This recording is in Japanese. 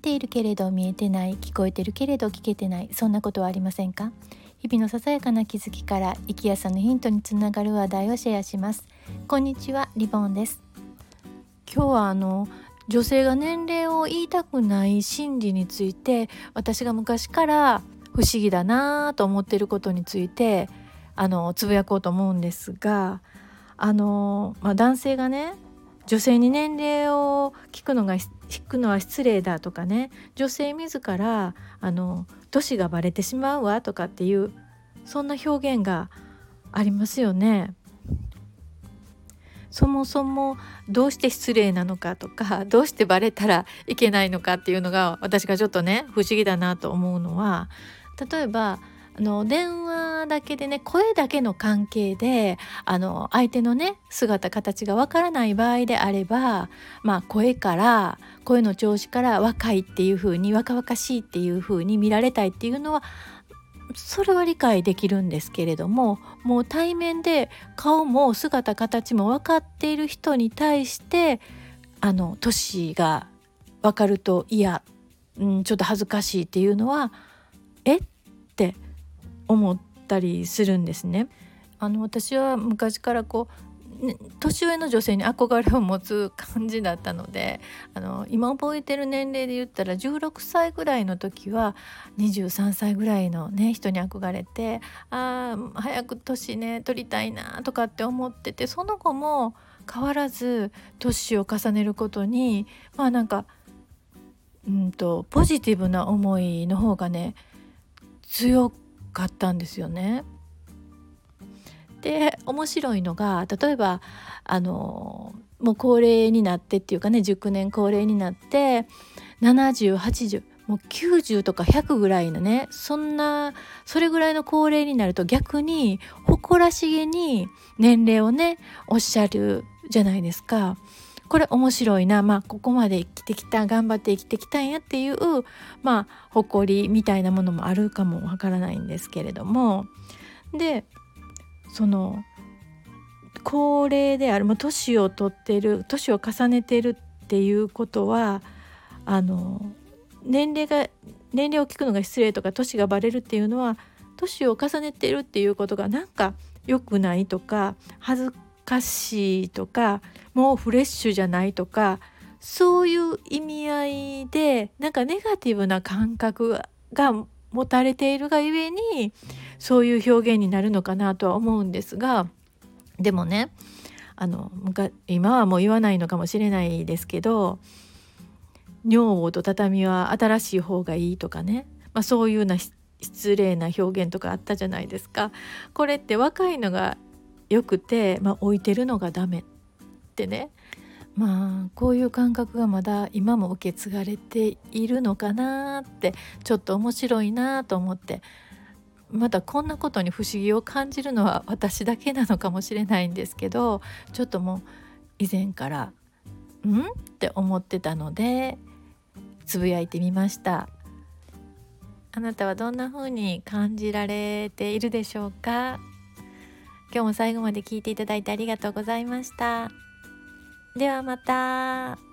ているけれど見えてない聞こえてるけれど聞けてないそんなことはありませんか？日々のささやかな気づきから生きやさのヒントにつながる話題をシェアします。こんにちはリボンです。今日はあの女性が年齢を言いたくない心理について私が昔から不思議だなぁと思っていることについてあのつぶやこうと思うんですがあの、まあ、男性がね女性に年齢を聞くのが聞くのは失礼だとかね女性自らあの年がバレてしまうわとかっていうそんな表現がありますよね。そもそもどうして失礼なのかとかどうしてバレたらいけないのかっていうのが私がちょっとね不思議だなと思うのは例えばあの電話だけでね声だけの関係であの相手のね姿形がわからない場合であればまあ声から声の調子から若いっていう風に若々しいっていう風に見られたいっていうのはそれは理解できるんですけれどももう対面で顔も姿形も分かっている人に対してあの年が分かると嫌、うん、ちょっと恥ずかしいっていうのはえ？って思ったりするんですね。あの私は昔からこう、年上の女性に憧れを持つ感じだったのであの今覚えてる年齢で言ったら16歳ぐらいの時は23歳ぐらいのね人に憧れてあ早く年ね取りたいなとかって思っててその後も変わらず年を重ねることにまあなんかうんとポジティブな思いの方がね強くかったんですよね。で面白いのが例えばあのもう高齢になってっていうかね熟年高齢になって7080もう90とか100ぐらいのねそんなそれぐらいの高齢になると逆に誇らしげに年齢をねおっしゃるじゃないですか。これ面白いな。まあここまで生きてきた頑張って生きてきたんやっていうまあ誇りみたいなものもあるかもわからないんですけれども。でその高齢である年を取ってる年を重ねてるっていうことはあの年齢が年齢を聞くのが失礼とか年がバレるっていうのは年を重ねてるっていうことがなんか良くないとか恥ずかしいとかもうフレッシュじゃないとかそういう意味合いでなんかネガティブな感覚が持たれているがゆえにそういう表現になるのかなとは思うんですがでもねあの今はもう言わないのかもしれないですけど女房と畳は新しい方がいいとかね、まあ、そういうような失礼な表現とかあったじゃないですか。これって若いのがよくて、まあ、置いてるのがダメってね。まあこういう感覚がまだ今も受け継がれているのかなってちょっと面白いなと思って。まだこんなことに不思議を感じるのは私だけなのかもしれないんですけどちょっともう以前から「ん?」って思ってたのでつぶやいてみました。あなたはどんな風に感じられているでしょうか？今日も最後まで聞いていただいてありがとうございました。ではまた。